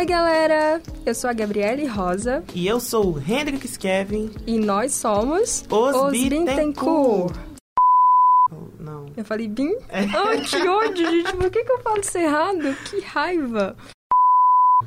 Oi, galera! Eu sou a Gabriele Rosa. E eu sou o Hendrix Kevin. E nós somos os, os Bittencourt. Não. Eu falei Bim? É. Ai, que ódio, gente. Por que, que eu falo isso errado? Que raiva.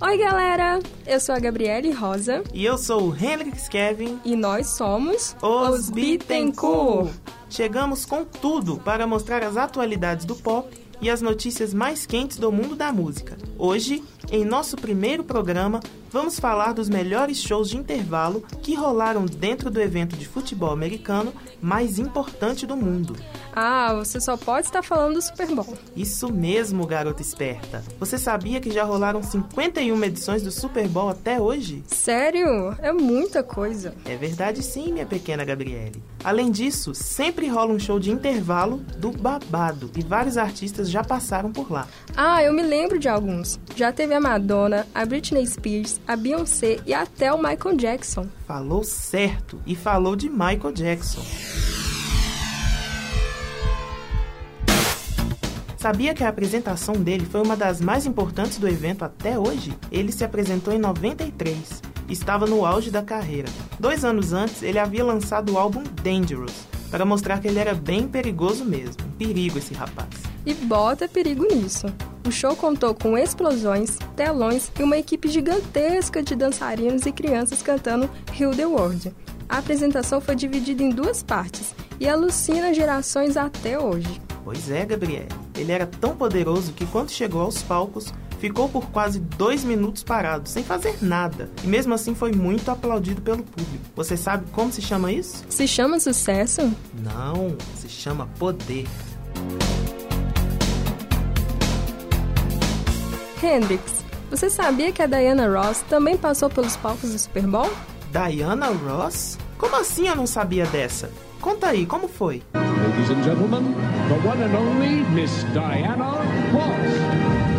Oi, galera! Eu sou a Gabriele Rosa. E eu sou o Hendrix Kevin. E nós somos os, os Bittencourt. Chegamos com tudo para mostrar as atualidades do pop e as notícias mais quentes do mundo da música. Hoje, em nosso primeiro programa, vamos falar dos melhores shows de intervalo que rolaram dentro do evento de futebol americano mais importante do mundo. Ah, você só pode estar falando do Super Bowl. Isso mesmo, garota esperta. Você sabia que já rolaram 51 edições do Super Bowl até hoje? Sério? É muita coisa. É verdade sim, minha pequena Gabriele. Além disso, sempre rola um show de intervalo do babado e vários artistas já passaram por lá. Ah, eu me lembro de alguns. Já teve a Madonna, a Britney Spears, a Beyoncé e até o Michael Jackson. Falou certo e falou de Michael Jackson. Sabia que a apresentação dele foi uma das mais importantes do evento até hoje? Ele se apresentou em 93. Estava no auge da carreira. Dois anos antes, ele havia lançado o álbum Dangerous, para mostrar que ele era bem perigoso mesmo. Perigo esse rapaz. E bota perigo nisso. O show contou com explosões, telões e uma equipe gigantesca de dançarinos e crianças cantando Heal the World. A apresentação foi dividida em duas partes e alucina gerações até hoje. Pois é, Gabriel. Ele era tão poderoso que quando chegou aos palcos, ficou por quase dois minutos parado, sem fazer nada. E mesmo assim foi muito aplaudido pelo público. Você sabe como se chama isso? Se chama sucesso? Não, se chama poder. Hendrix, você sabia que a Diana Ross também passou pelos palcos do Super Bowl? Diana Ross? Como assim eu não sabia dessa? Conta aí, como foi? Ladies and gentlemen, the one and only Miss Diana Ross.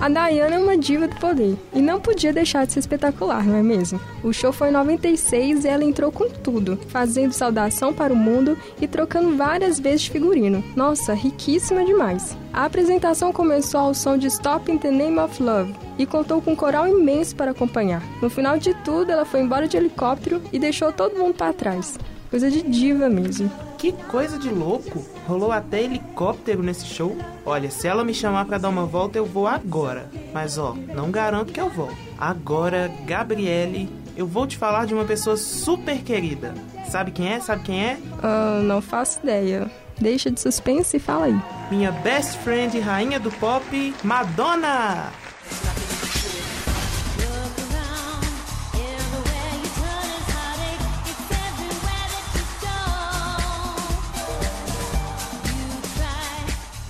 A Diana é uma diva do poder e não podia deixar de ser espetacular, não é mesmo? O show foi em 96 e ela entrou com tudo, fazendo saudação para o mundo e trocando várias vezes de figurino. Nossa, riquíssima demais. A apresentação começou ao som de Stop in the Name of Love e contou com um coral imenso para acompanhar. No final de tudo, ela foi embora de helicóptero e deixou todo mundo para trás. Coisa de diva mesmo. Que coisa de louco! Rolou até helicóptero nesse show. Olha, se ela me chamar para dar uma volta, eu vou agora. Mas ó, não garanto que eu vou. Agora, Gabriele, eu vou te falar de uma pessoa super querida. Sabe quem é? Sabe quem é? Uh, não faço ideia. Deixa de suspense e fala aí. Minha best friend e rainha do pop, Madonna!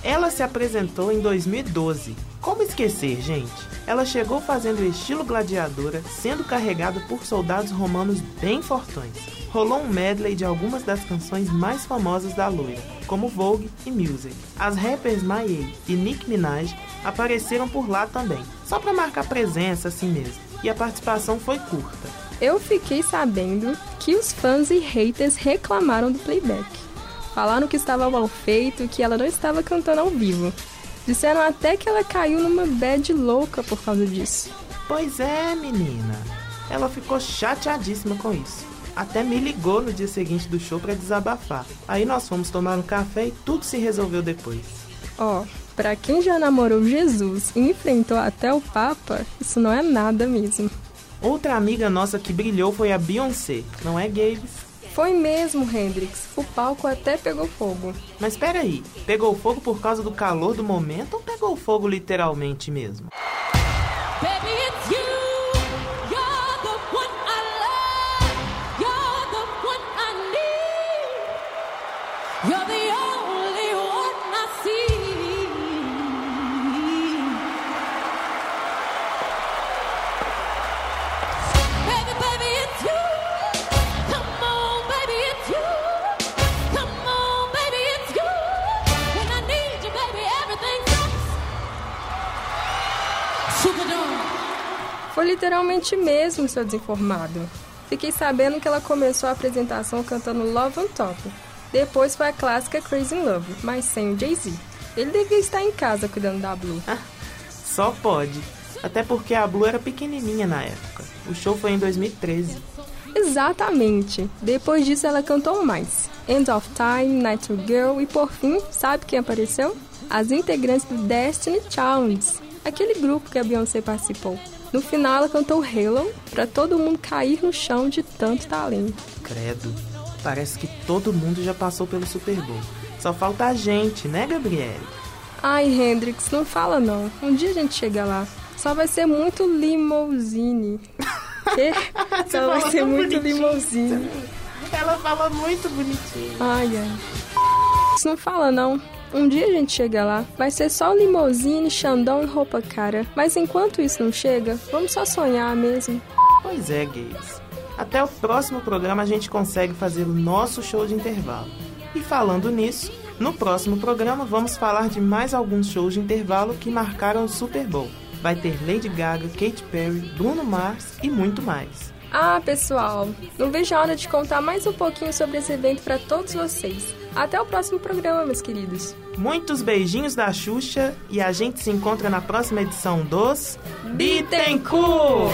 Ela se apresentou em 2012. Como esquecer, gente? Ela chegou fazendo estilo gladiadora, sendo carregada por soldados romanos bem fortões. Rolou um medley de algumas das canções mais famosas da loira, como Vogue e Music. As rappers Mayei e Nick Minaj apareceram por lá também, só para marcar presença assim mesmo. E a participação foi curta. Eu fiquei sabendo que os fãs e haters reclamaram do playback. Falaram que estava mal feito, que ela não estava cantando ao vivo. Disseram até que ela caiu numa bad louca por causa disso. Pois é, menina. Ela ficou chateadíssima com isso. Até me ligou no dia seguinte do show para desabafar. Aí nós fomos tomar um café e tudo se resolveu depois. Ó, oh, para quem já namorou Jesus e enfrentou até o Papa, isso não é nada mesmo. Outra amiga nossa que brilhou foi a Beyoncé, não é, Gabes? Foi mesmo, Hendrix. O palco até pegou fogo. Mas espera aí, pegou fogo por causa do calor do momento ou pegou fogo literalmente mesmo? Baby, Foi literalmente mesmo, seu desinformado. Fiquei sabendo que ela começou a apresentação cantando Love on Top. Depois foi a clássica Crazy in Love, mas sem o Jay-Z. Ele devia estar em casa cuidando da Blue. Só pode. Até porque a Blue era pequenininha na época. O show foi em 2013. Exatamente. Depois disso ela cantou mais. End of Time, Night Girl e por fim, sabe quem apareceu? As integrantes do Destiny Challenge, aquele grupo que a Beyoncé participou. No final ela cantou Halo para todo mundo cair no chão de tanto talento. Credo. Parece que todo mundo já passou pelo Super Bowl. Só falta a gente, né, Gabriele? Ai, Hendrix, não fala não. Um dia a gente chega lá. Só vai ser muito limousine. Que? Só vai ser muito limousine. Ela fala muito bonitinho. Ai, ai. Isso não fala não. Um dia a gente chega lá, vai ser só limousine, xandão e roupa cara. Mas enquanto isso não chega, vamos só sonhar mesmo. Pois é, gays. Até o próximo programa a gente consegue fazer o nosso show de intervalo. E falando nisso, no próximo programa vamos falar de mais alguns shows de intervalo que marcaram o Super Bowl. Vai ter Lady Gaga, Katy Perry, Bruno Mars e muito mais. Ah, pessoal, não vejo a hora de contar mais um pouquinho sobre esse evento para todos vocês. Até o próximo programa, meus queridos. Muitos beijinhos da Xuxa e a gente se encontra na próxima edição dos Bittencourt!